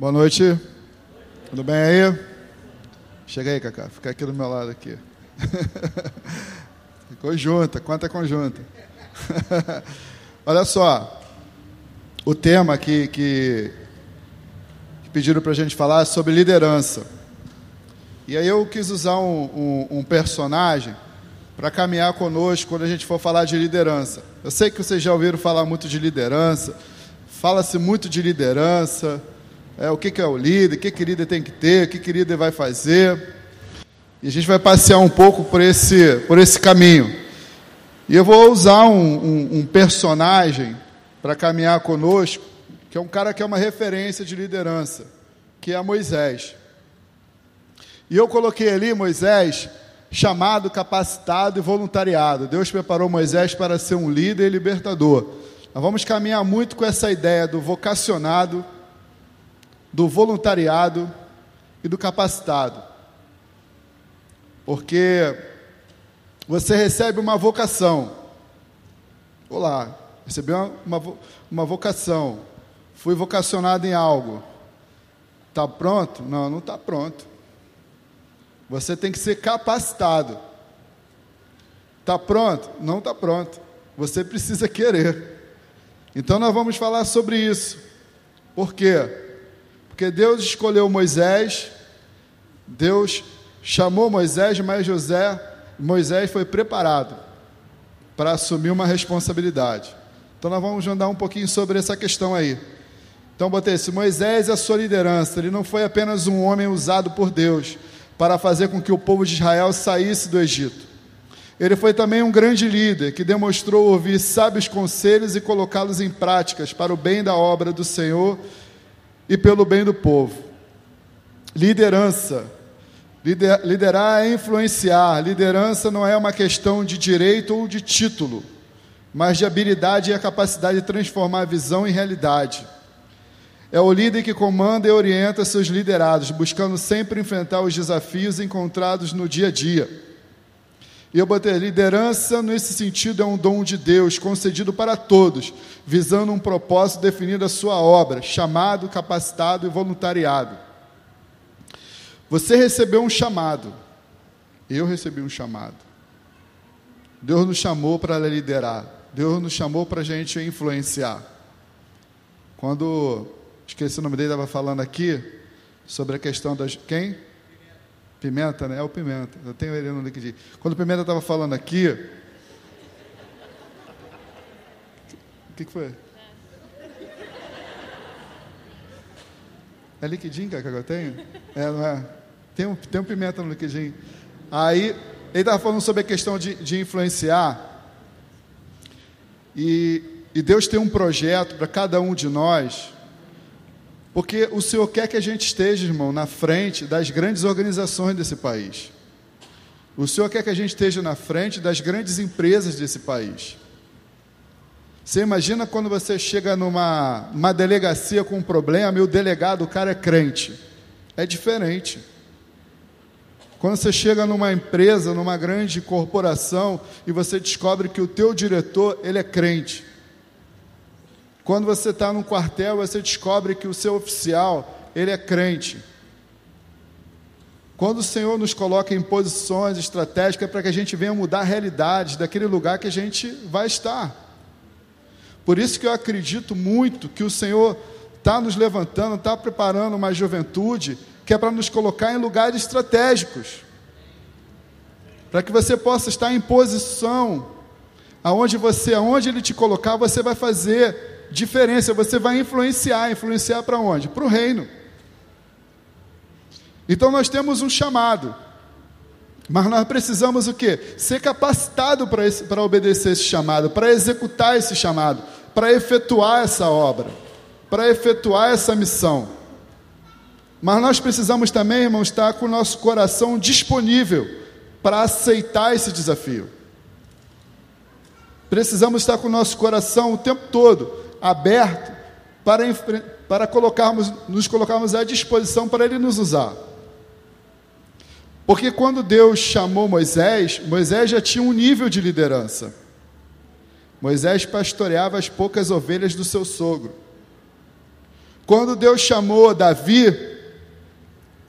Boa noite. Tudo bem aí? Chega aí, Cacá. Fica aqui do meu lado aqui. conjunta, quanta conjunta. Olha só. O tema que, que, que pediram para a gente falar é sobre liderança. E aí eu quis usar um, um, um personagem para caminhar conosco quando a gente for falar de liderança. Eu sei que vocês já ouviram falar muito de liderança, fala-se muito de liderança, é, o que, que é o líder, o que, que líder tem que ter, o que, que líder vai fazer. E a gente vai passear um pouco por esse, por esse caminho. E eu vou usar um, um, um personagem para caminhar conosco, que é um cara que é uma referência de liderança, que é Moisés. E eu coloquei ali Moisés chamado, capacitado e voluntariado. Deus preparou Moisés para ser um líder e libertador. Nós vamos caminhar muito com essa ideia do vocacionado, do voluntariado e do capacitado. Porque você recebe uma vocação. Olá, recebi uma, uma, uma vocação. Fui vocacionado em algo. Está pronto? Não, não está pronto. Você tem que ser capacitado. Está pronto? Não está pronto. Você precisa querer. Então nós vamos falar sobre isso. Por quê? Porque Deus escolheu Moisés, Deus chamou Moisés, mas José, Moisés foi preparado para assumir uma responsabilidade. Então nós vamos andar um pouquinho sobre essa questão aí. Então botei esse Moisés e a sua liderança, ele não foi apenas um homem usado por Deus para fazer com que o povo de Israel saísse do Egito. Ele foi também um grande líder que demonstrou ouvir sábios conselhos e colocá-los em práticas para o bem da obra do Senhor e pelo bem do povo. Liderança. Lider, liderar é influenciar. Liderança não é uma questão de direito ou de título, mas de habilidade e a capacidade de transformar a visão em realidade. É o líder que comanda e orienta seus liderados, buscando sempre enfrentar os desafios encontrados no dia a dia. E eu botei liderança nesse sentido é um dom de Deus concedido para todos, visando um propósito definido a sua obra, chamado, capacitado e voluntariado. Você recebeu um chamado. Eu recebi um chamado. Deus nos chamou para liderar. Deus nos chamou para a gente influenciar. Quando esqueci o nome dele, estava falando aqui sobre a questão das. Quem? Pimenta, né? É o Pimenta. Eu tenho ele no LinkedIn. Quando o Pimenta estava falando aqui. O que, que foi? É LinkedIn que eu tenho? É, não é? Tem um, tem um Pimenta no LinkedIn. Aí, ele estava falando sobre a questão de, de influenciar. E, e Deus tem um projeto para cada um de nós porque o Senhor quer que a gente esteja, irmão, na frente das grandes organizações desse país. O Senhor quer que a gente esteja na frente das grandes empresas desse país. Você imagina quando você chega numa uma delegacia com um problema e o delegado, o cara é crente. É diferente. Quando você chega numa empresa, numa grande corporação e você descobre que o teu diretor, ele é crente. Quando você está num quartel, você descobre que o seu oficial, ele é crente. Quando o Senhor nos coloca em posições estratégicas para que a gente venha mudar a realidade daquele lugar que a gente vai estar. Por isso que eu acredito muito que o Senhor está nos levantando, está preparando uma juventude que é para nos colocar em lugares estratégicos. Para que você possa estar em posição aonde você, aonde ele te colocar, você vai fazer diferença, você vai influenciar. Influenciar para onde? Para o reino. Então nós temos um chamado. Mas nós precisamos o quê? Ser capacitado para obedecer esse chamado, para executar esse chamado, para efetuar essa obra, para efetuar essa missão. Mas nós precisamos também, irmãos, estar com o nosso coração disponível para aceitar esse desafio. Precisamos estar com o nosso coração o tempo todo aberto para, para colocarmos, nos colocarmos à disposição para Ele nos usar. Porque quando Deus chamou Moisés, Moisés já tinha um nível de liderança. Moisés pastoreava as poucas ovelhas do seu sogro. Quando Deus chamou Davi,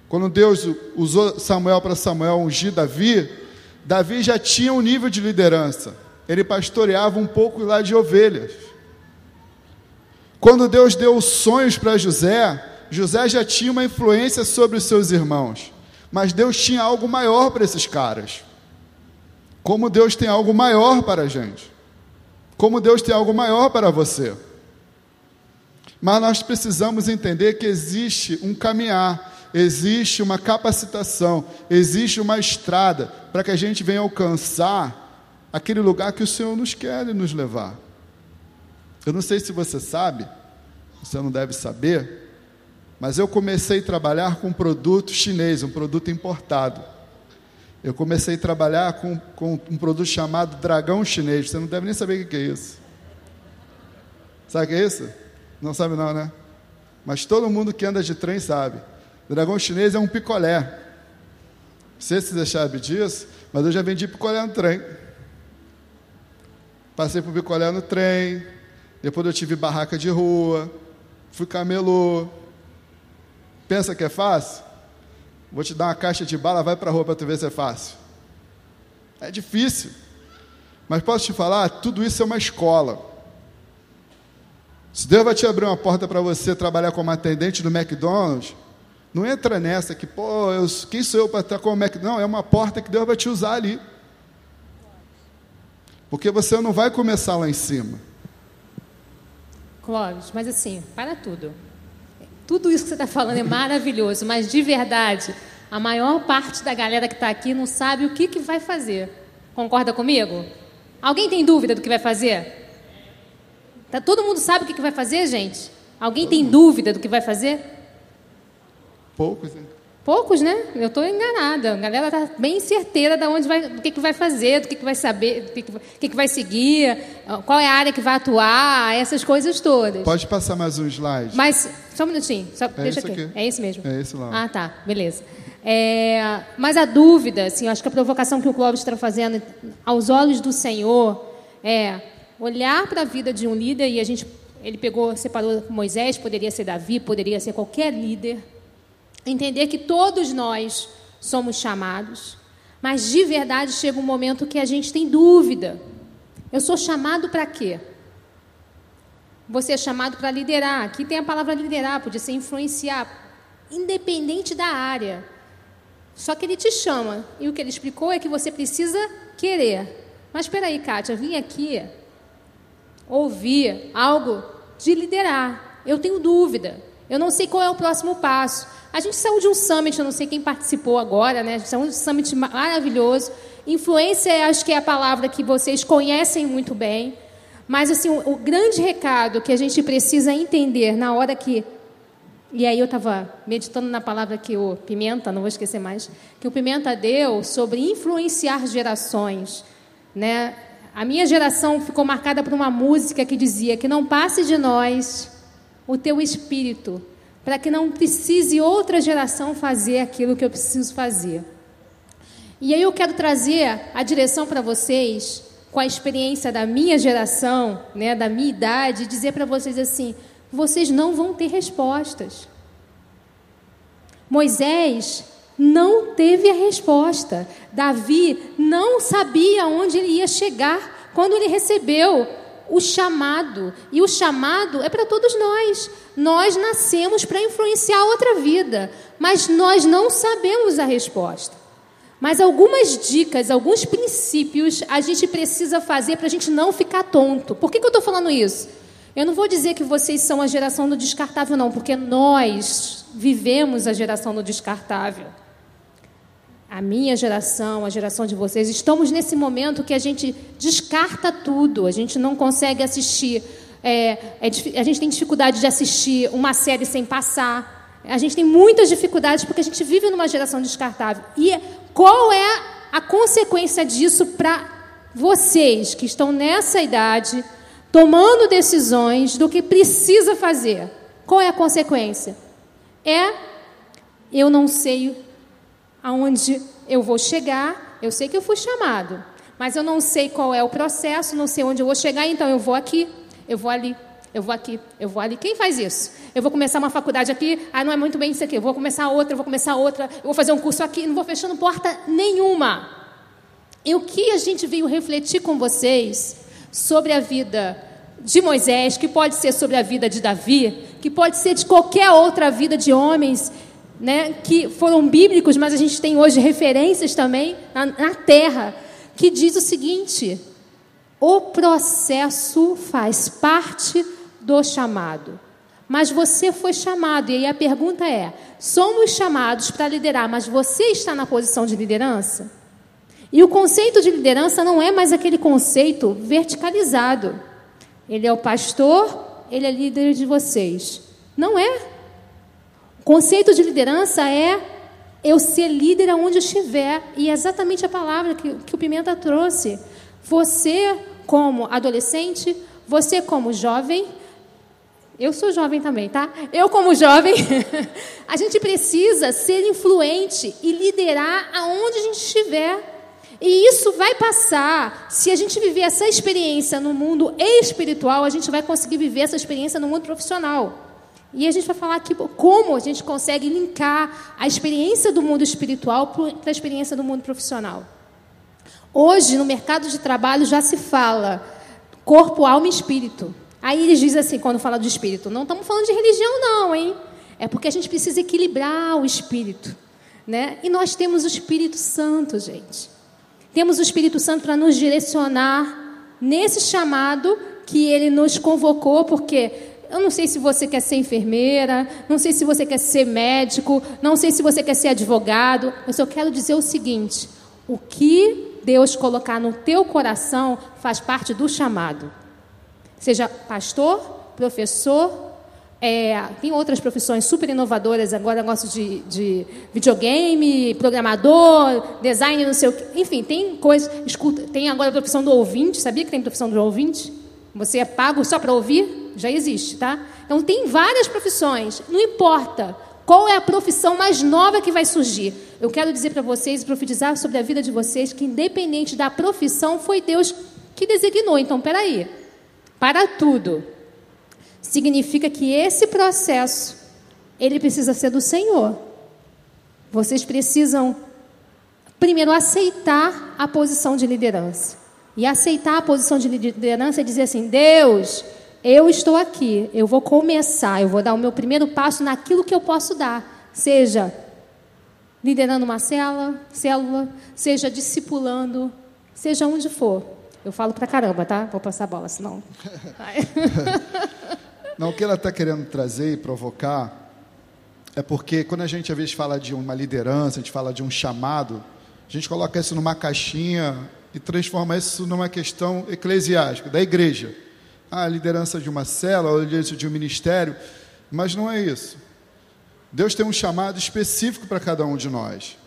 quando Deus usou Samuel para Samuel ungir Davi, Davi já tinha um nível de liderança. Ele pastoreava um pouco lá de ovelhas. Quando Deus deu os sonhos para José, José já tinha uma influência sobre os seus irmãos. Mas Deus tinha algo maior para esses caras. Como Deus tem algo maior para a gente. Como Deus tem algo maior para você. Mas nós precisamos entender que existe um caminhar, existe uma capacitação, existe uma estrada para que a gente venha alcançar aquele lugar que o Senhor nos quer nos levar. Eu não sei se você sabe, você não deve saber, mas eu comecei a trabalhar com um produto chinês, um produto importado. Eu comecei a trabalhar com, com um produto chamado dragão chinês. Você não deve nem saber o que é isso. Sabe o que é isso? Não sabe não, né? Mas todo mundo que anda de trem sabe. Dragão chinês é um picolé. Sei se você sabe disso, mas eu já vendi picolé no trem. Passei por picolé no trem. Depois eu tive barraca de rua. Fui camelô. Pensa que é fácil? Vou te dar uma caixa de bala, vai para rua para tu ver se é fácil. É difícil. Mas posso te falar, tudo isso é uma escola. Se Deus vai te abrir uma porta para você trabalhar como atendente do McDonald's, não entra nessa que, pô, eu, quem sou eu para estar como McDonald's? Não, é uma porta que Deus vai te usar ali. Porque você não vai começar lá em cima. Clóvis, mas assim, para tudo. Tudo isso que você está falando é maravilhoso, mas de verdade, a maior parte da galera que está aqui não sabe o que, que vai fazer. Concorda comigo? Alguém tem dúvida do que vai fazer? Tá, todo mundo sabe o que, que vai fazer, gente? Alguém tem dúvida do que vai fazer? Poucos, né? Poucos, né? Eu estou enganada. A galera está bem certeira de onde vai, do que, que vai fazer, do que, que vai saber, do que, que, que, que vai seguir, qual é a área que vai atuar, essas coisas todas. Pode passar mais um slide. Mas, só um minutinho, só, É deixa aqui. aqui. É esse mesmo? É esse lá. Ah, tá, beleza. É, mas a dúvida, assim, acho que a provocação que o Clóvis está fazendo aos olhos do Senhor é olhar para a vida de um líder e a gente, ele pegou, separou Moisés, poderia ser Davi, poderia ser qualquer líder, entender que todos nós somos chamados, mas de verdade chega um momento que a gente tem dúvida. Eu sou chamado para quê? Você é chamado para liderar. Aqui tem a palavra liderar, podia ser influenciar, independente da área. Só que ele te chama. E o que ele explicou é que você precisa querer. Mas espera aí, Kátia, vim aqui ouvir algo de liderar. Eu tenho dúvida. Eu não sei qual é o próximo passo. A gente saiu de um summit, eu não sei quem participou agora, né? A gente saiu de um summit maravilhoso. Influência, acho que é a palavra que vocês conhecem muito bem. Mas, assim, o, o grande recado que a gente precisa entender na hora que e aí eu estava meditando na palavra que o Pimenta, não vou esquecer mais, que o Pimenta deu sobre influenciar gerações, né? A minha geração ficou marcada por uma música que dizia que não passe de nós o teu espírito, para que não precise outra geração fazer aquilo que eu preciso fazer. E aí eu quero trazer a direção para vocês, com a experiência da minha geração, né, da minha idade, dizer para vocês assim: vocês não vão ter respostas. Moisés não teve a resposta. Davi não sabia onde ele ia chegar quando ele recebeu o chamado. E o chamado é para todos nós. Nós nascemos para influenciar outra vida, mas nós não sabemos a resposta. Mas algumas dicas, alguns princípios a gente precisa fazer para a gente não ficar tonto. Por que, que eu estou falando isso? Eu não vou dizer que vocês são a geração do descartável, não, porque nós vivemos a geração do descartável. A minha geração, a geração de vocês, estamos nesse momento que a gente descarta tudo, a gente não consegue assistir, é, é, a gente tem dificuldade de assistir uma série sem passar, a gente tem muitas dificuldades porque a gente vive numa geração descartável. E qual é a consequência disso para vocês que estão nessa idade? tomando decisões do que precisa fazer. Qual é a consequência? É eu não sei aonde eu vou chegar, eu sei que eu fui chamado, mas eu não sei qual é o processo, não sei onde eu vou chegar, então eu vou aqui, eu vou ali, eu vou aqui, eu vou ali. Quem faz isso? Eu vou começar uma faculdade aqui, ah, não é muito bem isso aqui. Eu vou começar outra, eu vou começar outra, eu vou fazer um curso aqui, não vou fechando porta nenhuma. E o que a gente veio refletir com vocês sobre a vida de Moisés, que pode ser sobre a vida de Davi, que pode ser de qualquer outra vida de homens, né, que foram bíblicos, mas a gente tem hoje referências também na, na terra, que diz o seguinte: o processo faz parte do chamado. Mas você foi chamado, e aí a pergunta é: somos chamados para liderar, mas você está na posição de liderança? E o conceito de liderança não é mais aquele conceito verticalizado. Ele é o pastor, ele é líder de vocês. Não é. Conceito de liderança é eu ser líder aonde eu estiver. E é exatamente a palavra que, que o Pimenta trouxe. Você, como adolescente, você, como jovem, eu sou jovem também, tá? Eu, como jovem, a gente precisa ser influente e liderar aonde a gente estiver. E isso vai passar. Se a gente viver essa experiência no mundo espiritual, a gente vai conseguir viver essa experiência no mundo profissional. E a gente vai falar aqui como a gente consegue linkar a experiência do mundo espiritual para a experiência do mundo profissional. Hoje, no mercado de trabalho, já se fala corpo, alma e espírito. Aí eles dizem assim, quando fala de espírito, não estamos falando de religião, não, hein? É porque a gente precisa equilibrar o espírito. Né? E nós temos o Espírito Santo, gente. Temos o Espírito Santo para nos direcionar nesse chamado que ele nos convocou, porque eu não sei se você quer ser enfermeira, não sei se você quer ser médico, não sei se você quer ser advogado, mas eu quero dizer o seguinte: o que Deus colocar no teu coração faz parte do chamado. Seja pastor, professor, é, tem outras profissões super inovadoras agora, negócio de, de videogame, programador, design, não sei o que. Enfim, tem coisas. Escuta, tem agora a profissão do ouvinte. Sabia que tem profissão do ouvinte? Você é pago só para ouvir? Já existe, tá? Então tem várias profissões. Não importa qual é a profissão mais nova que vai surgir. Eu quero dizer para vocês, profetizar sobre a vida de vocês, que independente da profissão, foi Deus que designou. Então, peraí. Para tudo significa que esse processo ele precisa ser do Senhor. Vocês precisam primeiro aceitar a posição de liderança. E aceitar a posição de liderança é dizer assim: Deus, eu estou aqui, eu vou começar, eu vou dar o meu primeiro passo naquilo que eu posso dar, seja liderando uma célula, célula, seja discipulando, seja onde for. Eu falo pra caramba, tá? Vou passar a bola, senão. Não, o que ela está querendo trazer e provocar é porque quando a gente às vezes fala de uma liderança, a gente fala de um chamado, a gente coloca isso numa caixinha e transforma isso numa questão eclesiástica, da igreja. A liderança de uma célula, a liderança de um ministério, mas não é isso. Deus tem um chamado específico para cada um de nós.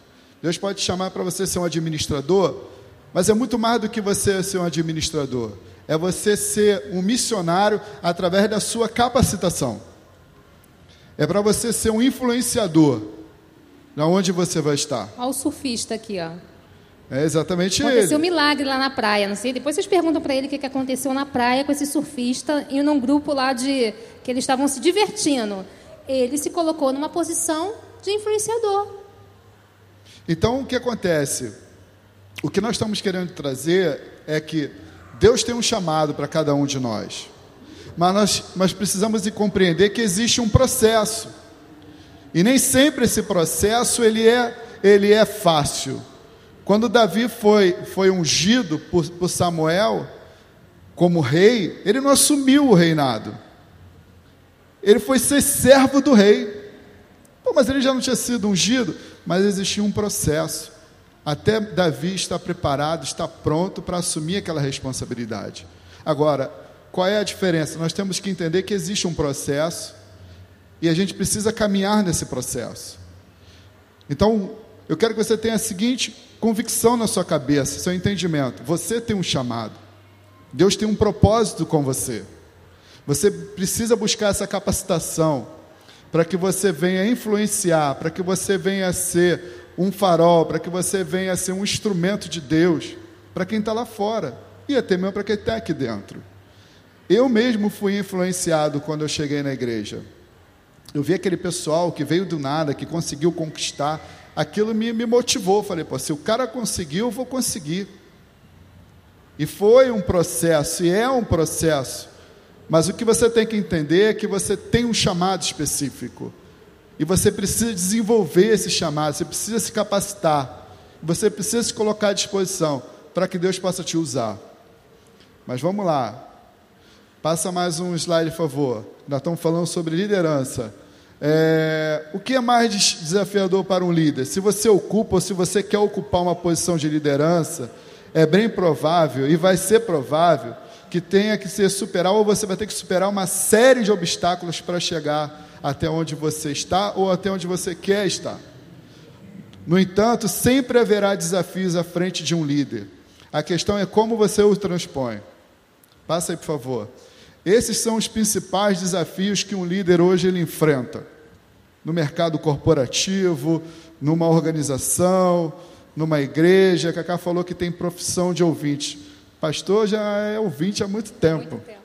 Deus pode chamar para você ser um administrador, mas é muito mais do que você ser um administrador é você ser um missionário através da sua capacitação. É para você ser um influenciador. Na onde você vai estar? Olha o surfista aqui, ó. É exatamente aconteceu ele. Aconteceu um milagre lá na praia, não sei. Depois vocês perguntam para ele o que aconteceu na praia com esse surfista e num grupo lá de que eles estavam se divertindo. Ele se colocou numa posição de influenciador. Então o que acontece? O que nós estamos querendo trazer é que Deus tem um chamado para cada um de nós. Mas nós, nós precisamos de compreender que existe um processo. E nem sempre esse processo ele é, ele é fácil. Quando Davi foi, foi ungido por, por Samuel como rei, ele não assumiu o reinado. Ele foi ser servo do rei. Pô, mas ele já não tinha sido ungido, mas existia um processo até Davi está preparado, está pronto para assumir aquela responsabilidade. Agora, qual é a diferença? Nós temos que entender que existe um processo e a gente precisa caminhar nesse processo. Então, eu quero que você tenha a seguinte convicção na sua cabeça, seu entendimento: você tem um chamado, Deus tem um propósito com você. Você precisa buscar essa capacitação para que você venha influenciar, para que você venha ser um farol, para que você venha ser um instrumento de Deus para quem está lá fora e até mesmo para quem está aqui dentro. Eu mesmo fui influenciado quando eu cheguei na igreja. Eu vi aquele pessoal que veio do nada, que conseguiu conquistar, aquilo me, me motivou. Falei, pô, se o cara conseguiu, eu vou conseguir. E foi um processo, e é um processo. Mas o que você tem que entender é que você tem um chamado específico. E você precisa desenvolver esse chamado, você precisa se capacitar, você precisa se colocar à disposição para que Deus possa te usar. Mas vamos lá. Passa mais um slide, por favor. Nós estamos falando sobre liderança. É, o que é mais desafiador para um líder? Se você ocupa ou se você quer ocupar uma posição de liderança, é bem provável e vai ser provável que tenha que ser superar ou você vai ter que superar uma série de obstáculos para chegar até onde você está ou até onde você quer estar. No entanto, sempre haverá desafios à frente de um líder. A questão é como você os transpõe. Passa aí, por favor. Esses são os principais desafios que um líder hoje ele enfrenta. No mercado corporativo, numa organização, numa igreja. A Cacá falou que tem profissão de ouvinte. Pastor já é ouvinte há muito tempo. Muito tempo.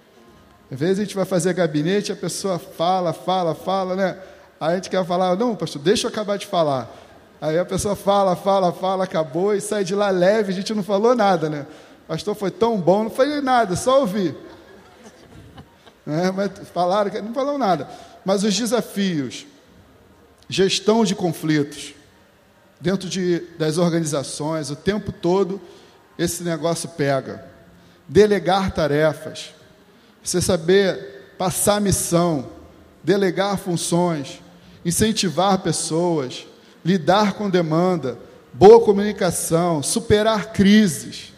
Às vezes a gente vai fazer gabinete, a pessoa fala, fala, fala, né? Aí a gente quer falar, não, pastor, deixa eu acabar de falar. Aí a pessoa fala, fala, fala, acabou e sai de lá leve, a gente não falou nada, né? Pastor, foi tão bom, não falei nada, só ouvi. É, mas falaram, não falaram nada. Mas os desafios, gestão de conflitos, dentro de, das organizações, o tempo todo, esse negócio pega. Delegar tarefas, você saber passar missão, delegar funções, incentivar pessoas, lidar com demanda, boa comunicação, superar crises,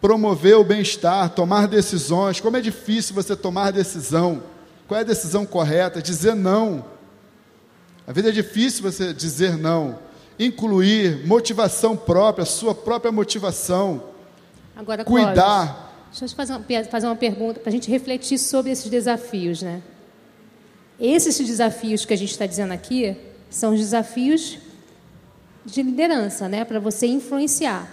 promover o bem-estar, tomar decisões. Como é difícil você tomar decisão? Qual é a decisão correta? Dizer não. A vida é difícil você dizer não. Incluir motivação própria, sua própria motivação. Agora, cuidar. Deixa eu fazer uma, fazer uma pergunta para a gente refletir sobre esses desafios, né? Esses desafios que a gente está dizendo aqui são os desafios de liderança, né? Para você influenciar.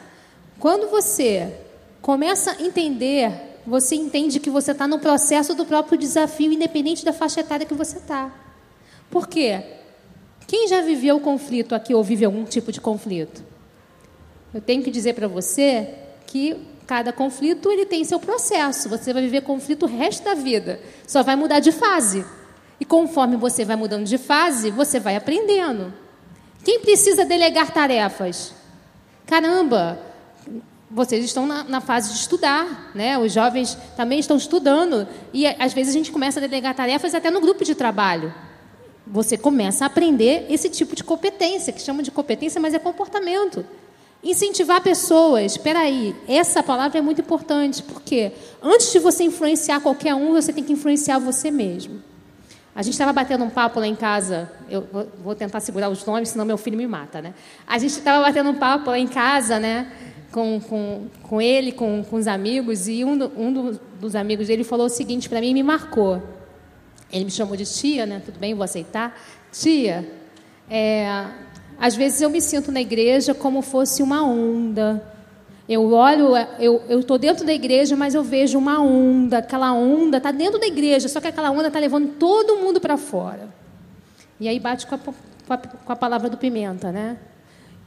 Quando você começa a entender, você entende que você está no processo do próprio desafio, independente da faixa etária que você está. Por quê? Quem já viveu conflito aqui ou vive algum tipo de conflito? Eu tenho que dizer para você que Cada conflito ele tem seu processo. Você vai viver conflito o resto da vida. Só vai mudar de fase. E conforme você vai mudando de fase, você vai aprendendo. Quem precisa delegar tarefas? Caramba, vocês estão na, na, fase de estudar, né? Os jovens também estão estudando e às vezes a gente começa a delegar tarefas até no grupo de trabalho. Você começa a aprender esse tipo de competência, que chama de competência, mas é comportamento. Incentivar pessoas. Espera aí, essa palavra é muito importante, porque antes de você influenciar qualquer um, você tem que influenciar você mesmo. A gente estava batendo um papo lá em casa, eu vou tentar segurar os nomes, senão meu filho me mata, né? A gente estava batendo um papo lá em casa, né? Com, com, com ele, com, com os amigos, e um, do, um do, dos amigos dele falou o seguinte para mim e me marcou. Ele me chamou de tia, né? Tudo bem, vou aceitar. Tia, é, às vezes eu me sinto na igreja como fosse uma onda. Eu olho, eu estou dentro da igreja, mas eu vejo uma onda. Aquela onda está dentro da igreja, só que aquela onda está levando todo mundo para fora. E aí bate com a, com a, com a palavra do pimenta, né?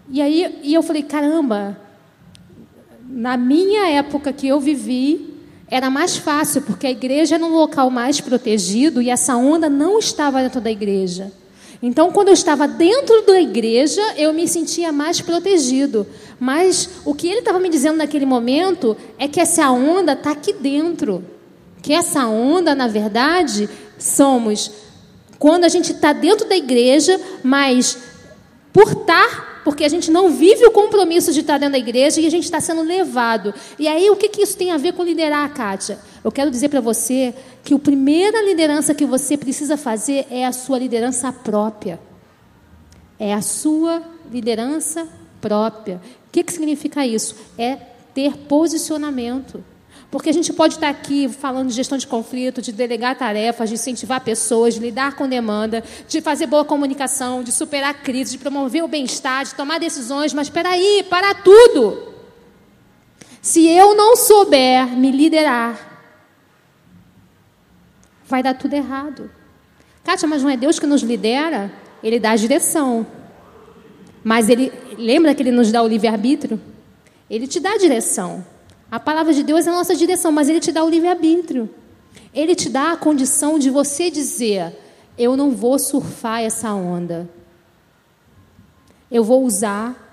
E aí e eu falei, caramba, na minha época que eu vivi, era mais fácil, porque a igreja era um local mais protegido e essa onda não estava dentro da igreja. Então, quando eu estava dentro da igreja, eu me sentia mais protegido. Mas o que ele estava me dizendo naquele momento é que essa onda está aqui dentro. Que essa onda, na verdade, somos quando a gente está dentro da igreja, mas por estar porque a gente não vive o compromisso de estar dentro da igreja e a gente está sendo levado. E aí, o que, que isso tem a ver com liderar, Kátia? Eu quero dizer para você que a primeira liderança que você precisa fazer é a sua liderança própria. É a sua liderança própria. O que, que significa isso? É ter posicionamento. Porque a gente pode estar aqui falando de gestão de conflito, de delegar tarefas, de incentivar pessoas, de lidar com demanda, de fazer boa comunicação, de superar crise, de promover o bem-estar, de tomar decisões, mas espera aí, para tudo. Se eu não souber me liderar, vai dar tudo errado. Kátia, mas não é Deus que nos lidera? Ele dá a direção. Mas ele lembra que ele nos dá o livre-arbítrio? Ele te dá a direção. A palavra de Deus é a nossa direção, mas ele te dá o livre-arbítrio. Ele te dá a condição de você dizer: eu não vou surfar essa onda. Eu vou usar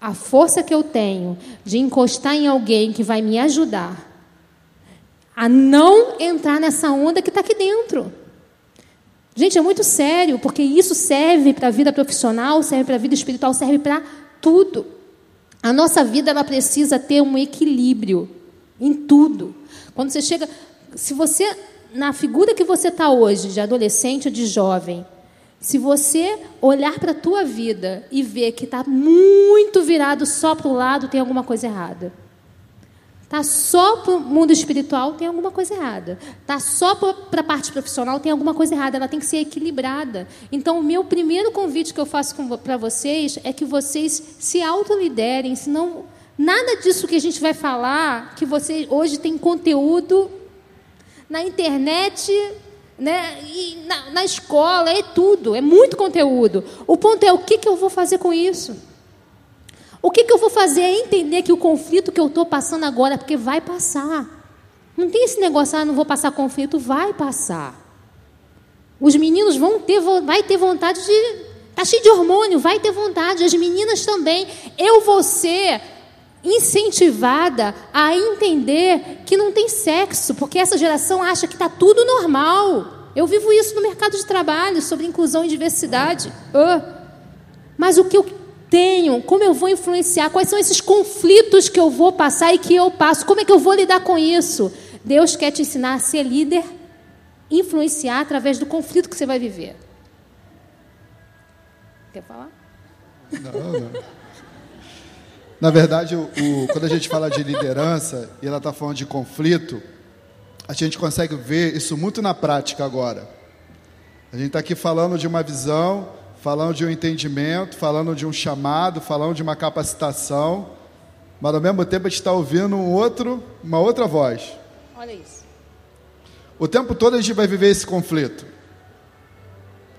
a força que eu tenho de encostar em alguém que vai me ajudar a não entrar nessa onda que está aqui dentro. Gente, é muito sério, porque isso serve para a vida profissional, serve para a vida espiritual, serve para tudo. A nossa vida ela precisa ter um equilíbrio em tudo. Quando você chega, se você na figura que você está hoje, de adolescente ou de jovem, se você olhar para a tua vida e ver que está muito virado só para o lado, tem alguma coisa errada. Tá só para o mundo espiritual, tem alguma coisa errada. Tá só para a parte profissional, tem alguma coisa errada. Ela tem que ser equilibrada. Então, o meu primeiro convite que eu faço para vocês é que vocês se autoliderem, senão nada disso que a gente vai falar, que você hoje tem conteúdo na internet, né, e na, na escola, é tudo, é muito conteúdo. O ponto é o que, que eu vou fazer com isso? O que, que eu vou fazer é entender que o conflito que eu estou passando agora, porque vai passar. Não tem esse negócio, ah, não vou passar conflito, vai passar. Os meninos vão ter, vai ter vontade de. Está cheio de hormônio, vai ter vontade. As meninas também. Eu vou ser incentivada a entender que não tem sexo, porque essa geração acha que está tudo normal. Eu vivo isso no mercado de trabalho, sobre inclusão e diversidade. Uh. Mas o que eu tenho, como eu vou influenciar, quais são esses conflitos que eu vou passar e que eu passo, como é que eu vou lidar com isso? Deus quer te ensinar a ser líder, influenciar através do conflito que você vai viver. Quer falar? Não, não. Na verdade, o, o, quando a gente fala de liderança e ela está falando de conflito, a gente consegue ver isso muito na prática agora. A gente está aqui falando de uma visão falando de um entendimento, falando de um chamado, falando de uma capacitação, mas ao mesmo tempo a gente está ouvindo um outro, uma outra voz. Olha isso. O tempo todo a gente vai viver esse conflito.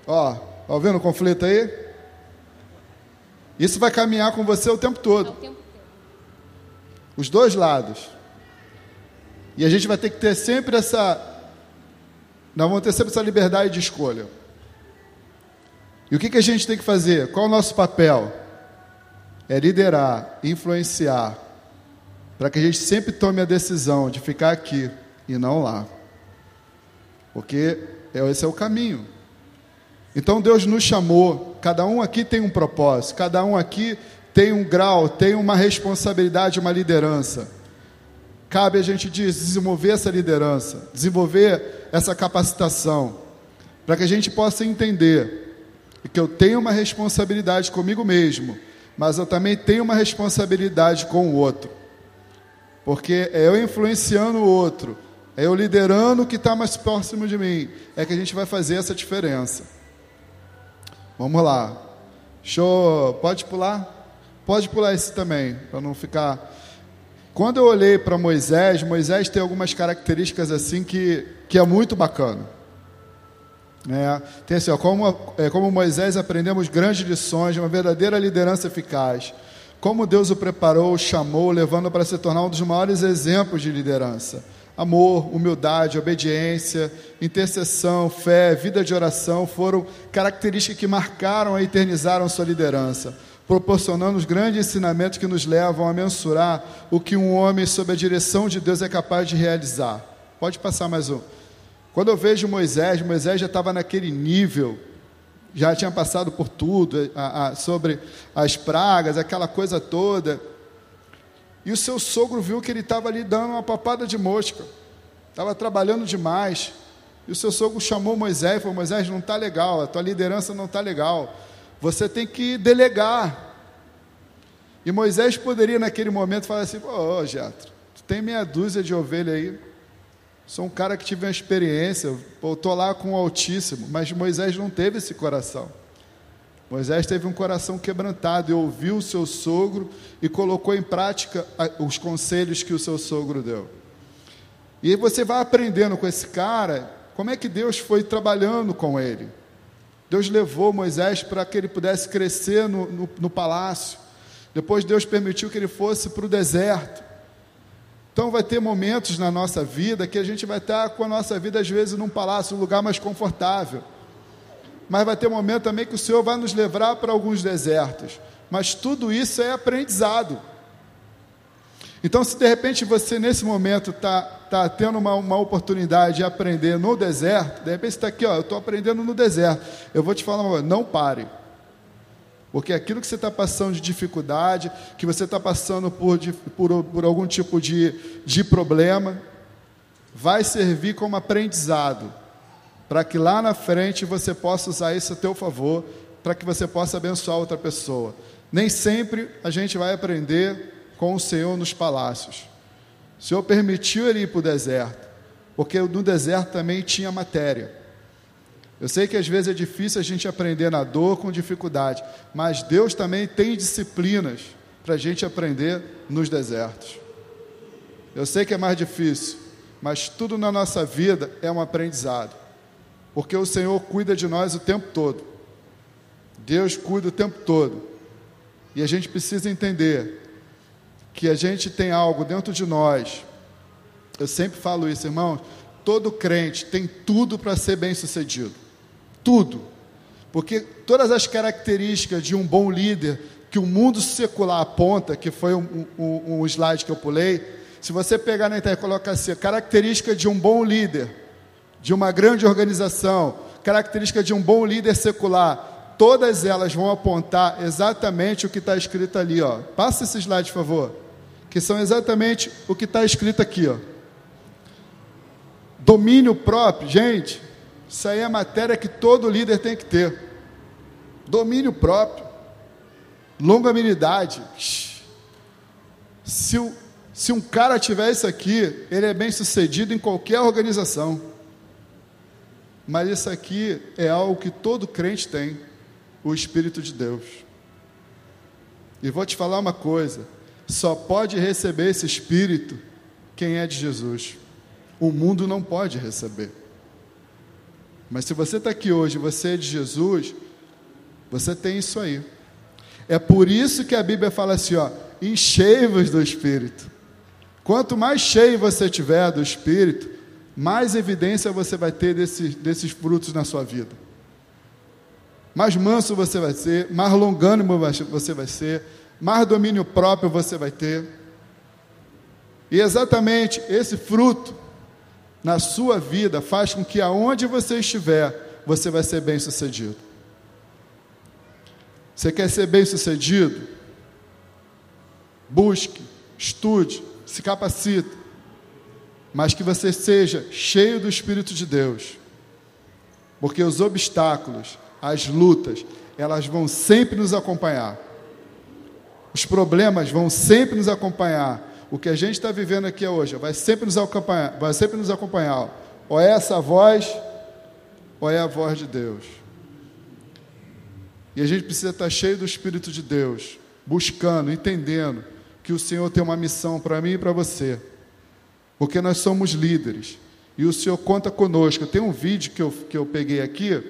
Ó, tá ouvindo o conflito aí? Isso vai caminhar com você o tempo todo. Os dois lados. E a gente vai ter que ter sempre essa. Nós vamos ter sempre essa liberdade de escolha. E o que, que a gente tem que fazer? Qual é o nosso papel? É liderar, influenciar, para que a gente sempre tome a decisão de ficar aqui e não lá. Porque esse é o caminho. Então Deus nos chamou, cada um aqui tem um propósito, cada um aqui tem um grau, tem uma responsabilidade, uma liderança. Cabe a gente desenvolver essa liderança, desenvolver essa capacitação, para que a gente possa entender e que eu tenho uma responsabilidade comigo mesmo, mas eu também tenho uma responsabilidade com o outro. Porque é eu influenciando o outro, é eu liderando o que está mais próximo de mim, é que a gente vai fazer essa diferença. Vamos lá. Show. Pode pular? Pode pular esse também, para não ficar. Quando eu olhei para Moisés, Moisés tem algumas características assim que, que é muito bacana. É, tem assim, ó, como, é, como Moisés aprendemos grandes lições de uma verdadeira liderança eficaz. Como Deus o preparou, o chamou, levando para se tornar um dos maiores exemplos de liderança. Amor, humildade, obediência, intercessão, fé, vida de oração foram características que marcaram e eternizaram sua liderança, proporcionando os grandes ensinamentos que nos levam a mensurar o que um homem sob a direção de Deus é capaz de realizar. Pode passar mais um. Quando eu vejo Moisés, Moisés já estava naquele nível, já tinha passado por tudo, a, a, sobre as pragas, aquela coisa toda. E o seu sogro viu que ele estava ali dando uma papada de mosca, estava trabalhando demais. E o seu sogro chamou Moisés e falou: Moisés, não está legal, a tua liderança não está legal, você tem que delegar. E Moisés poderia, naquele momento, falar assim: Ô, oh, Jetro, tu tem meia dúzia de ovelha aí, Sou um cara que tive uma experiência, estou lá com o Altíssimo, mas Moisés não teve esse coração. Moisés teve um coração quebrantado e ouviu o seu sogro e colocou em prática os conselhos que o seu sogro deu. E você vai aprendendo com esse cara como é que Deus foi trabalhando com ele. Deus levou Moisés para que ele pudesse crescer no, no, no palácio. Depois Deus permitiu que ele fosse para o deserto. Então vai ter momentos na nossa vida que a gente vai estar com a nossa vida às vezes num palácio, um lugar mais confortável. Mas vai ter momento também que o Senhor vai nos levar para alguns desertos. Mas tudo isso é aprendizado. Então, se de repente você nesse momento está tá tendo uma, uma oportunidade de aprender no deserto, de repente você está aqui, ó, eu estou aprendendo no deserto. Eu vou te falar não pare. Porque aquilo que você está passando de dificuldade, que você está passando por, por, por algum tipo de, de problema, vai servir como aprendizado, para que lá na frente você possa usar isso a teu favor, para que você possa abençoar outra pessoa. Nem sempre a gente vai aprender com o Senhor nos palácios. O Senhor permitiu ele ir para o deserto, porque no deserto também tinha matéria. Eu sei que às vezes é difícil a gente aprender na dor com dificuldade, mas Deus também tem disciplinas para a gente aprender nos desertos. Eu sei que é mais difícil, mas tudo na nossa vida é um aprendizado, porque o Senhor cuida de nós o tempo todo. Deus cuida o tempo todo. E a gente precisa entender que a gente tem algo dentro de nós. Eu sempre falo isso, irmãos. Todo crente tem tudo para ser bem sucedido. Tudo. Porque todas as características de um bom líder que o mundo secular aponta, que foi um, um, um slide que eu pulei, se você pegar na internet e colocar assim, característica de um bom líder, de uma grande organização, característica de um bom líder secular, todas elas vão apontar exatamente o que está escrito ali. Ó. Passa esse slide, por favor que são exatamente o que está escrito aqui. Ó. Domínio próprio, gente, isso aí é matéria que todo líder tem que ter. Domínio próprio, longanimidade. Se, se um cara tiver isso aqui, ele é bem sucedido em qualquer organização. Mas isso aqui é algo que todo crente tem, o Espírito de Deus. E vou te falar uma coisa: só pode receber esse Espírito quem é de Jesus. O mundo não pode receber. Mas se você está aqui hoje, você é de Jesus, você tem isso aí. É por isso que a Bíblia fala assim: ó, enchei-vos do Espírito. Quanto mais cheio você tiver do Espírito, mais evidência você vai ter desses, desses frutos na sua vida. Mais manso você vai ser, mais longânimo você vai ser, mais domínio próprio você vai ter. E exatamente esse fruto na sua vida faz com que aonde você estiver, você vai ser bem sucedido. Você quer ser bem sucedido? Busque, estude, se capacite, mas que você seja cheio do Espírito de Deus, porque os obstáculos, as lutas, elas vão sempre nos acompanhar. Os problemas vão sempre nos acompanhar. O que a gente está vivendo aqui hoje vai sempre nos acompanhar. Vai sempre nos acompanhar. Ou é essa voz, ou é a voz de Deus. E a gente precisa estar cheio do Espírito de Deus, buscando, entendendo que o Senhor tem uma missão para mim e para você. Porque nós somos líderes. E o Senhor conta conosco. Tem um vídeo que eu, que eu peguei aqui.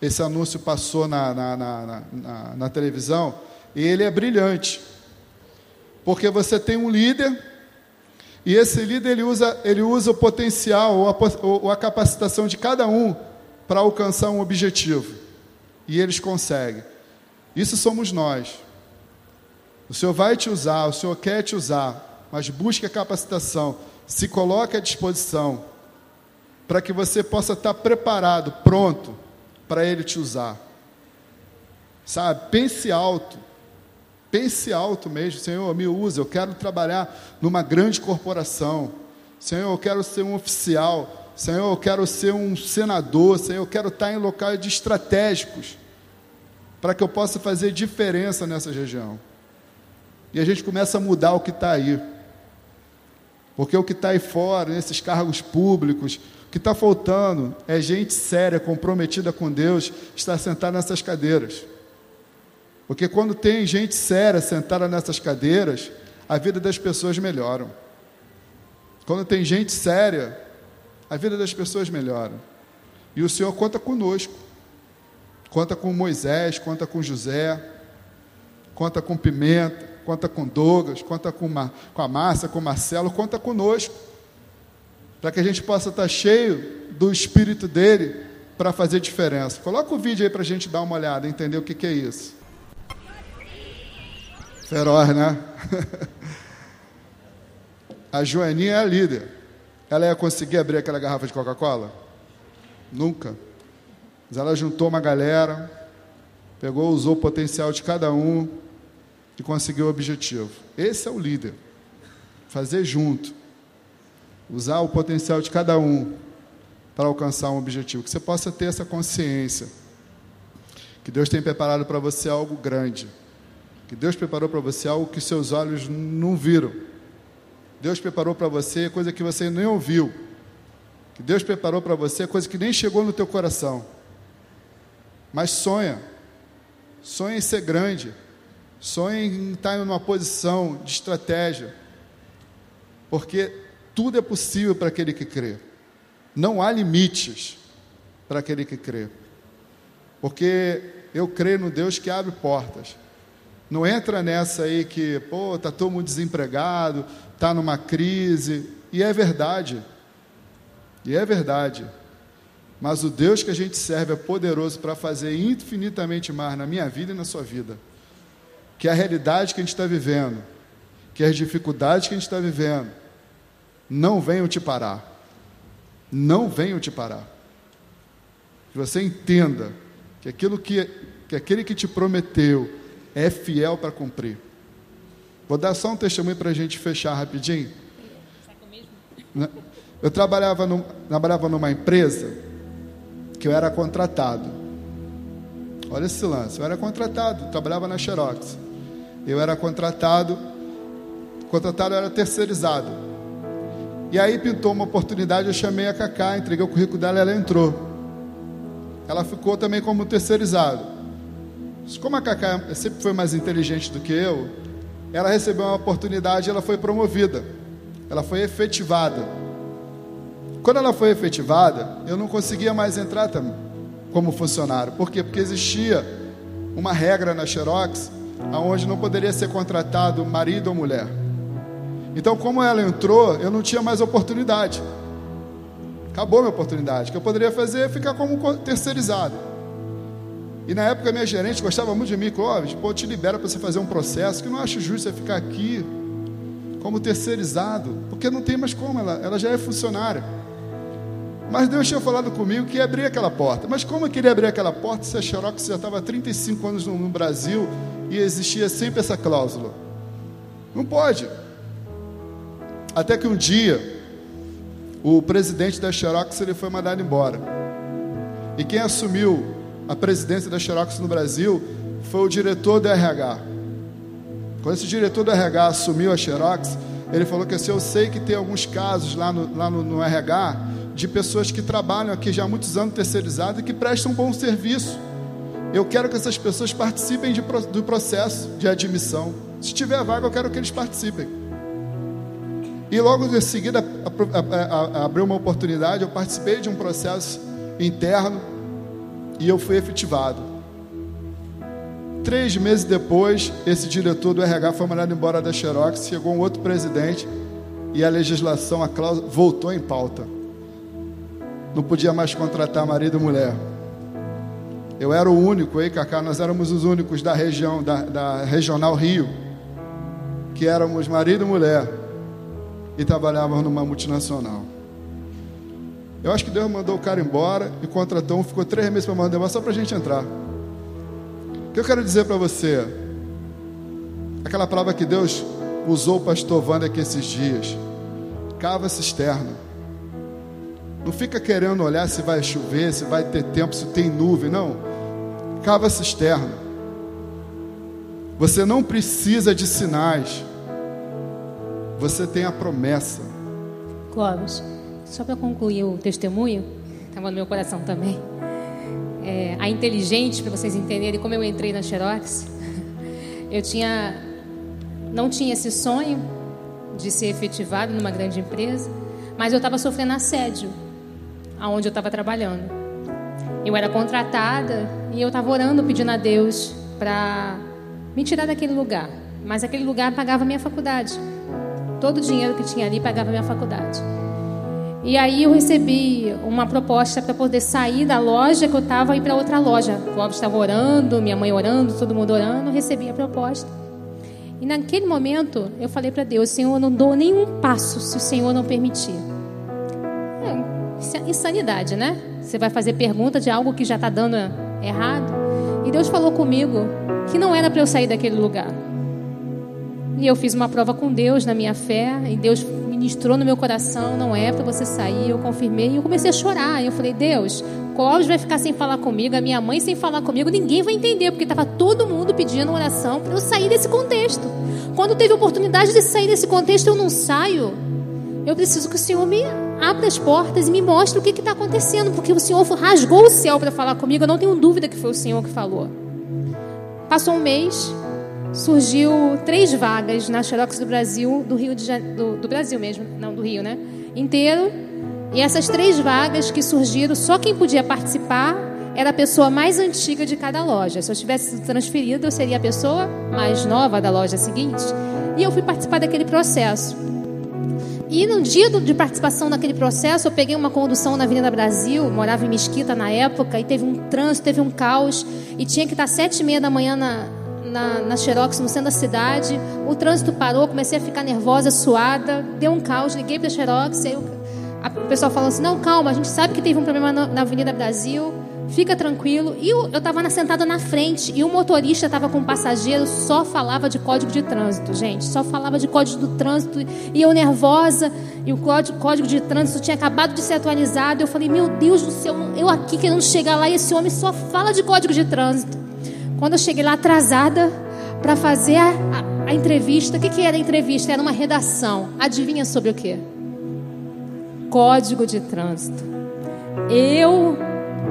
Esse anúncio passou na, na, na, na, na televisão ele é brilhante. Porque você tem um líder e esse líder ele usa, ele usa o potencial ou a, ou a capacitação de cada um para alcançar um objetivo. E eles conseguem. Isso somos nós. O Senhor vai te usar, o Senhor quer te usar, mas busque a capacitação, se coloque à disposição para que você possa estar preparado, pronto para Ele te usar. Sabe? Pense alto. Pense alto mesmo, Senhor, me usa, eu quero trabalhar numa grande corporação. Senhor, eu quero ser um oficial. Senhor, eu quero ser um senador. Senhor, eu quero estar em locais estratégicos para que eu possa fazer diferença nessa região. E a gente começa a mudar o que está aí. Porque o que está aí fora, nesses cargos públicos, o que está faltando é gente séria, comprometida com Deus, estar sentada nessas cadeiras. Porque quando tem gente séria sentada nessas cadeiras, a vida das pessoas melhora. Quando tem gente séria, a vida das pessoas melhora. E o Senhor conta conosco. Conta com Moisés, conta com José, conta com Pimenta, conta com Douglas, conta com, com a Márcia, com Marcelo, conta conosco. Para que a gente possa estar cheio do Espírito dele para fazer diferença. Coloca o vídeo aí para a gente dar uma olhada, entender o que, que é isso. Feroz, né? a Joaninha é a líder. Ela ia conseguir abrir aquela garrafa de Coca-Cola? Nunca. Mas ela juntou uma galera, pegou, usou o potencial de cada um e conseguiu o objetivo. Esse é o líder. Fazer junto. Usar o potencial de cada um para alcançar um objetivo. Que você possa ter essa consciência. Que Deus tem preparado para você algo grande. Que Deus preparou para você algo que seus olhos não viram. Deus preparou para você coisa que você nem ouviu. Que Deus preparou para você coisa que nem chegou no teu coração. Mas sonha. Sonha em ser grande. Sonha em estar em uma posição de estratégia. Porque tudo é possível para aquele que crê. Não há limites para aquele que crê. Porque eu creio no Deus que abre portas. Não entra nessa aí que, pô, está todo mundo desempregado, está numa crise. E é verdade. E é verdade. Mas o Deus que a gente serve é poderoso para fazer infinitamente mais na minha vida e na sua vida. Que a realidade que a gente está vivendo, que as dificuldades que a gente está vivendo, não venham te parar. Não venham te parar. Que você entenda que aquilo que, que aquele que te prometeu, é fiel para cumprir. Vou dar só um testemunho para a gente fechar rapidinho. Eu trabalhava, num, trabalhava numa empresa que eu era contratado. Olha esse lance, eu era contratado, trabalhava na Xerox. Eu era contratado, contratado era terceirizado. E aí pintou uma oportunidade, eu chamei a Cacá, entreguei o currículo dela, ela entrou. Ela ficou também como terceirizado. Como a Cacá sempre foi mais inteligente do que eu, ela recebeu uma oportunidade e ela foi promovida. Ela foi efetivada. Quando ela foi efetivada, eu não conseguia mais entrar como funcionário. Por quê? Porque existia uma regra na Xerox aonde não poderia ser contratado marido ou mulher. Então, como ela entrou, eu não tinha mais oportunidade. Acabou minha oportunidade. O que eu poderia fazer é ficar como terceirizado. E na época minha gerente gostava muito de mim, Clóvis, pô, te libera para você fazer um processo, que eu não acho justo você ficar aqui como terceirizado, porque não tem mais como, ela, ela já é funcionária. Mas Deus tinha falado comigo que ia abrir aquela porta. Mas como eu queria abrir aquela porta se a Xerox já estava há 35 anos no, no Brasil e existia sempre essa cláusula? Não pode. Até que um dia, o presidente da Xerox ele foi mandado embora. E quem assumiu a presidência da Xerox no Brasil foi o diretor do RH. Quando esse diretor do RH assumiu a Xerox, ele falou que assim, eu sei que tem alguns casos lá no, lá no, no RH de pessoas que trabalham aqui já há muitos anos terceirizados e que prestam um bom serviço. Eu quero que essas pessoas participem de, do processo de admissão. Se tiver vaga, eu quero que eles participem. E logo em seguida abriu uma oportunidade, eu participei de um processo interno e eu fui efetivado. Três meses depois, esse diretor do RH foi mandado embora da Xerox, chegou um outro presidente e a legislação, a cláusula, voltou em pauta. Não podia mais contratar marido e mulher. Eu era o único, aí, Cacá, nós éramos os únicos da região, da, da Regional Rio, que éramos marido e mulher e trabalhávamos numa multinacional. Eu acho que Deus mandou o cara embora e contratou um, ficou três meses para mandar embora só para a gente entrar. O que eu quero dizer para você? Aquela palavra que Deus usou o pastor aqui esses dias. Cava cisterna. Não fica querendo olhar se vai chover, se vai ter tempo, se tem nuvem. Não. Cava cisterna. Você não precisa de sinais. Você tem a promessa. Clóvis. Só para concluir o testemunho, estava no meu coração também. É, a inteligente, para vocês entenderem como eu entrei na Xerox, eu tinha, não tinha esse sonho de ser efetivado numa grande empresa, mas eu estava sofrendo assédio aonde eu estava trabalhando. Eu era contratada e eu estava orando, pedindo a Deus para me tirar daquele lugar. Mas aquele lugar pagava minha faculdade. Todo o dinheiro que tinha ali pagava minha faculdade. E aí eu recebi uma proposta para poder sair da loja que eu estava e ir para outra loja. O Clóvis estava orando, minha mãe orando, todo mundo orando. Recebi a proposta. E naquele momento eu falei para Deus: Senhor, eu não dou nenhum passo se o Senhor não permitir. É, insanidade, né? Você vai fazer pergunta de algo que já está dando errado. E Deus falou comigo que não era para eu sair daquele lugar. E eu fiz uma prova com Deus na minha fé, e Deus ministrou no meu coração, não é para você sair, eu confirmei, e eu comecei a chorar. Eu falei, Deus, Clóvis vai ficar sem falar comigo, a minha mãe sem falar comigo, ninguém vai entender, porque estava todo mundo pedindo oração para eu sair desse contexto. Quando teve oportunidade de sair desse contexto, eu não saio. Eu preciso que o Senhor me abra as portas e me mostre o que está acontecendo, porque o Senhor rasgou o céu para falar comigo, eu não tenho dúvida que foi o Senhor que falou. Passou um mês, surgiu três vagas na Xerox do Brasil, do Rio de do, do Brasil mesmo, não do Rio, né? Inteiro. E essas três vagas que surgiram, só quem podia participar era a pessoa mais antiga de cada loja. Se eu tivesse transferido, eu seria a pessoa mais nova da loja seguinte. E eu fui participar daquele processo. E no dia de participação naquele processo, eu peguei uma condução na Avenida Brasil, morava em Mesquita na época, e teve um trânsito, teve um caos, e tinha que estar sete e meia da manhã na, na, na Xerox, no centro da cidade. O trânsito parou, comecei a ficar nervosa, suada, deu um caos, liguei para a Xerox, aí o, a, pessoal falou assim, não, calma, a gente sabe que teve um problema na, na Avenida Brasil, fica tranquilo. E eu estava sentada na frente e o motorista estava com o passageiro, só falava de código de trânsito, gente. Só falava de código do trânsito e eu nervosa. E o código, código de trânsito tinha acabado de ser atualizado. Eu falei, meu Deus do céu, eu aqui querendo chegar lá e esse homem só fala de código de trânsito. Quando eu cheguei lá atrasada para fazer a, a, a entrevista, o que, que era a entrevista? Era uma redação. Adivinha sobre o que? Código de trânsito. Eu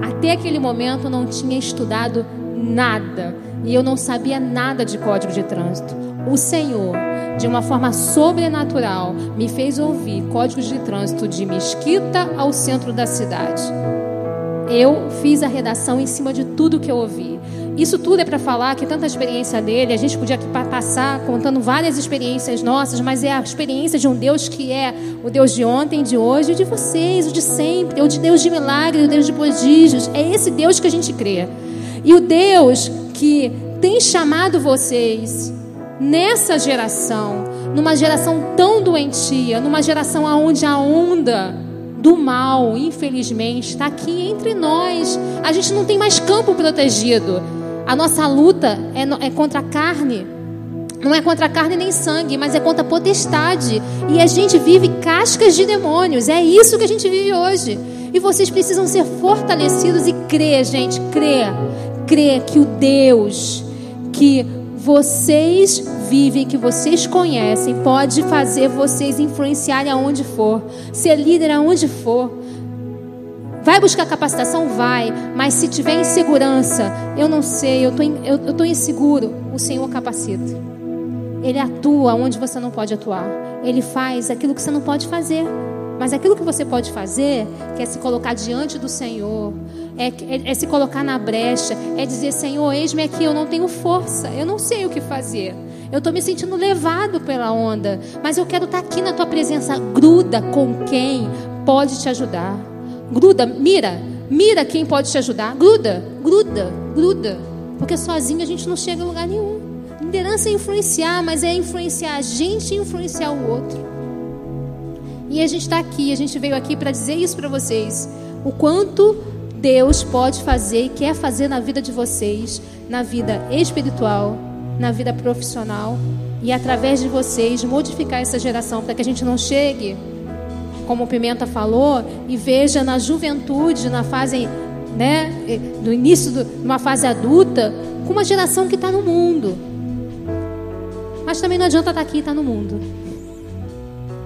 até aquele momento não tinha estudado nada e eu não sabia nada de código de trânsito. O Senhor, de uma forma sobrenatural, me fez ouvir códigos de trânsito de Mesquita ao centro da cidade. Eu fiz a redação em cima de tudo que eu ouvi. Isso tudo é para falar que tanta experiência dele, a gente podia aqui passar contando várias experiências nossas, mas é a experiência de um Deus que é o Deus de ontem, de hoje, o de vocês, o de sempre, o de Deus de milagres, o Deus de prodígios. É esse Deus que a gente crê. E o Deus que tem chamado vocês nessa geração, numa geração tão doentia, numa geração onde a onda do mal, infelizmente, está aqui entre nós. A gente não tem mais campo protegido. A nossa luta é, é contra a carne. Não é contra a carne nem sangue, mas é contra a potestade. E a gente vive cascas de demônios. É isso que a gente vive hoje. E vocês precisam ser fortalecidos e crer, gente, crer. Crer que o Deus que vocês vivem, que vocês conhecem, pode fazer vocês influenciarem aonde for, ser líder aonde for. Vai buscar capacitação? Vai. Mas se tiver insegurança, eu não sei, eu estou inseguro, o Senhor capacita. Ele atua onde você não pode atuar. Ele faz aquilo que você não pode fazer. Mas aquilo que você pode fazer, que é se colocar diante do Senhor, é, é, é se colocar na brecha, é dizer: Senhor, eis-me aqui, eu não tenho força, eu não sei o que fazer. Eu estou me sentindo levado pela onda, mas eu quero estar aqui na tua presença. Gruda com quem pode te ajudar. Gruda, mira, mira quem pode te ajudar. Gruda, gruda, gruda. Porque sozinho a gente não chega a lugar nenhum. Liderança é influenciar, mas é influenciar a gente e influenciar o outro. E a gente está aqui, a gente veio aqui para dizer isso para vocês. O quanto Deus pode fazer e quer fazer na vida de vocês, na vida espiritual, na vida profissional e através de vocês modificar essa geração para que a gente não chegue como o Pimenta falou, e veja na juventude, na fase, né, no início de uma fase adulta, com uma geração que está no mundo. Mas também não adianta estar tá aqui e estar tá no mundo.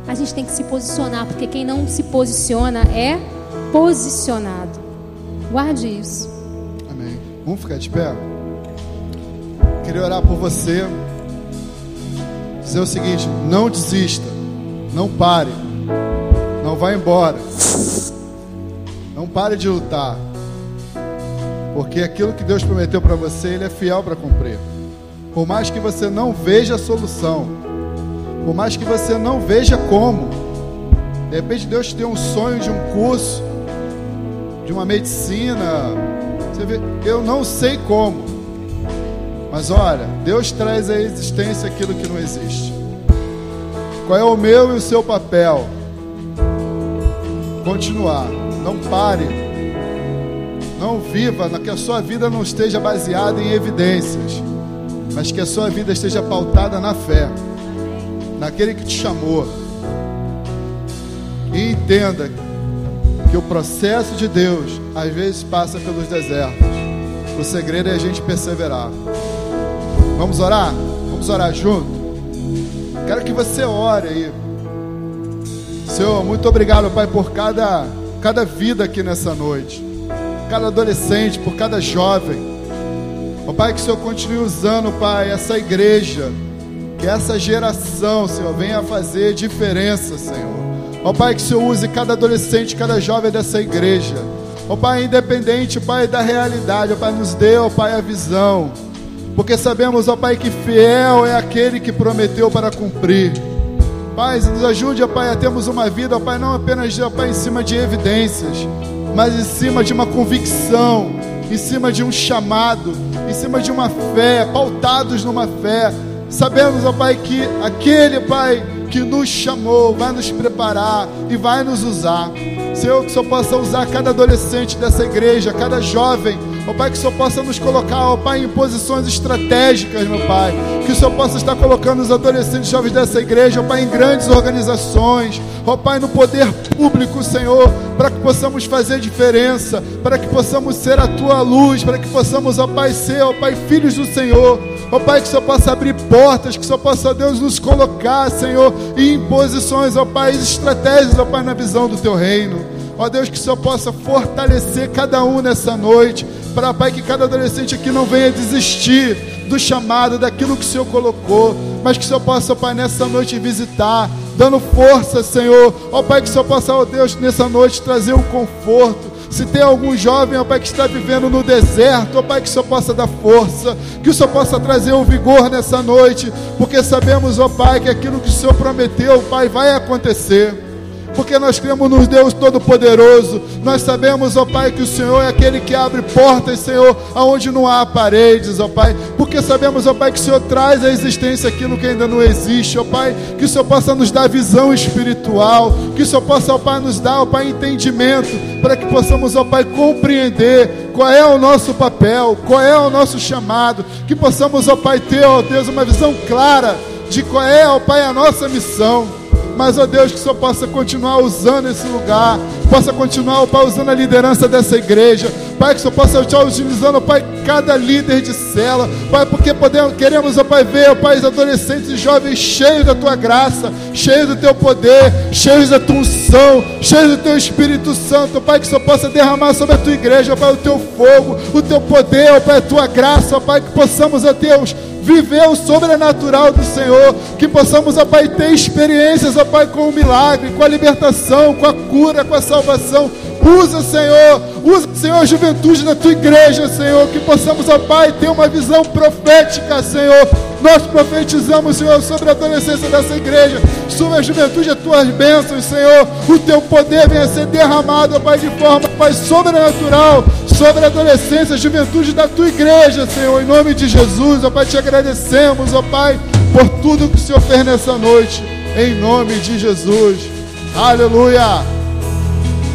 A gente tem que se posicionar, porque quem não se posiciona é posicionado. Guarde isso. Amém. Vamos ficar de pé? Queria orar por você. Dizer o seguinte: não desista, não pare. Não vá embora. Não pare de lutar. Porque aquilo que Deus prometeu para você, Ele é fiel para cumprir. Por mais que você não veja a solução, por mais que você não veja como, de repente Deus tem um sonho de um curso, de uma medicina. Você vê, eu não sei como, mas olha, Deus traz à existência aquilo que não existe. Qual é o meu e o seu papel? Continuar, não pare não viva, que a sua vida não esteja baseada em evidências, mas que a sua vida esteja pautada na fé, naquele que te chamou. E entenda que o processo de Deus às vezes passa pelos desertos. O segredo é a gente perseverar. Vamos orar? Vamos orar junto? Quero que você ore aí. Senhor, muito obrigado, Pai, por cada, cada vida aqui nessa noite cada adolescente, por cada jovem. Ó Pai, que o Senhor continue usando, Pai, essa igreja, que essa geração, Senhor, venha fazer diferença, Senhor. Ó Pai, que o Senhor use cada adolescente, cada jovem dessa igreja. Ó Pai, independente, Pai, da realidade, ó Pai, nos dê, ó Pai, a visão. Porque sabemos, ó Pai, que fiel é aquele que prometeu para cumprir. Pai, nos ajude, Pai, a termos uma vida, Pai, não apenas, Pai, em cima de evidências, mas em cima de uma convicção, em cima de um chamado, em cima de uma fé, pautados numa fé. Sabemos, ó Pai, que aquele Pai que nos chamou vai nos preparar e vai nos usar. Senhor, que Senhor possa usar cada adolescente dessa igreja, cada jovem Ó Pai, que o Senhor possa nos colocar, ó Pai, em posições estratégicas, meu Pai. Que o Senhor possa estar colocando os adolescentes jovens dessa igreja, ó Pai, em grandes organizações, ó Pai, no poder público, Senhor, para que possamos fazer diferença, para que possamos ser a Tua luz, para que possamos, ó Pai, ser, ó Pai, filhos do Senhor. Ó Pai, que o Senhor possa abrir portas, que o Senhor possa, Deus, nos colocar, Senhor, em posições, ó Pai, estratégias, ó Pai, na visão do Teu reino. Ó Deus, que o Senhor possa fortalecer cada um nessa noite. Para, Pai, que cada adolescente aqui não venha desistir do chamado, daquilo que o Senhor colocou. Mas que o Senhor possa, Pai, nessa noite visitar, dando força, Senhor. Ó Pai, que o Senhor possa, ó Deus, nessa noite trazer um conforto. Se tem algum jovem, ó Pai, que está vivendo no deserto, ó Pai, que o Senhor possa dar força, que o Senhor possa trazer o vigor nessa noite, porque sabemos, ó Pai, que aquilo que o Senhor prometeu, Pai, vai acontecer porque nós cremos no Deus Todo-Poderoso. Nós sabemos, ó Pai, que o Senhor é aquele que abre portas, Senhor, aonde não há paredes, ó Pai. Porque sabemos, ó Pai, que o Senhor traz à existência aquilo que ainda não existe, ó Pai. Que o Senhor possa nos dar visão espiritual, que o Senhor possa, ó Pai, nos dar, ó Pai, entendimento, para que possamos, ó Pai, compreender qual é o nosso papel, qual é o nosso chamado, que possamos, ó Pai, ter, ó Deus, uma visão clara de qual é, ó Pai, a nossa missão. Mas, ó Deus, que Senhor possa continuar usando esse lugar, possa continuar, ó Pai, usando a liderança dessa igreja, Pai, que Senhor possa estar utilizando, ó Pai, cada líder de cela, Pai, porque podemos, queremos, ó Pai, ver, ó Pai, os adolescentes e jovens cheios da Tua graça, cheios do Teu poder, cheios da Tua unção, cheios do Teu Espírito Santo, Pai, que Senhor possa derramar sobre a Tua igreja, ó Pai, o Teu fogo, o Teu poder, ó Pai, a Tua graça, ó Pai, que possamos, ó Deus, viver o sobrenatural do Senhor, que possamos, ó Pai, ter experiências, ó Pai, com o milagre, com a libertação, com a cura, com a salvação. Usa, Senhor, usa, Senhor, a juventude na tua igreja, Senhor, que possamos, ó Pai, ter uma visão profética, Senhor. Nós profetizamos, Senhor, sobre a adolescência dessa igreja, sobre a juventude, as tuas bênçãos, Senhor. O teu poder venha ser derramado, ó Pai, de forma, Pai, sobrenatural sobre a adolescência, a juventude da tua igreja, Senhor, em nome de Jesus, ó Pai, te agradecemos, ó Pai, por tudo que o Senhor fez nessa noite, em nome de Jesus, aleluia.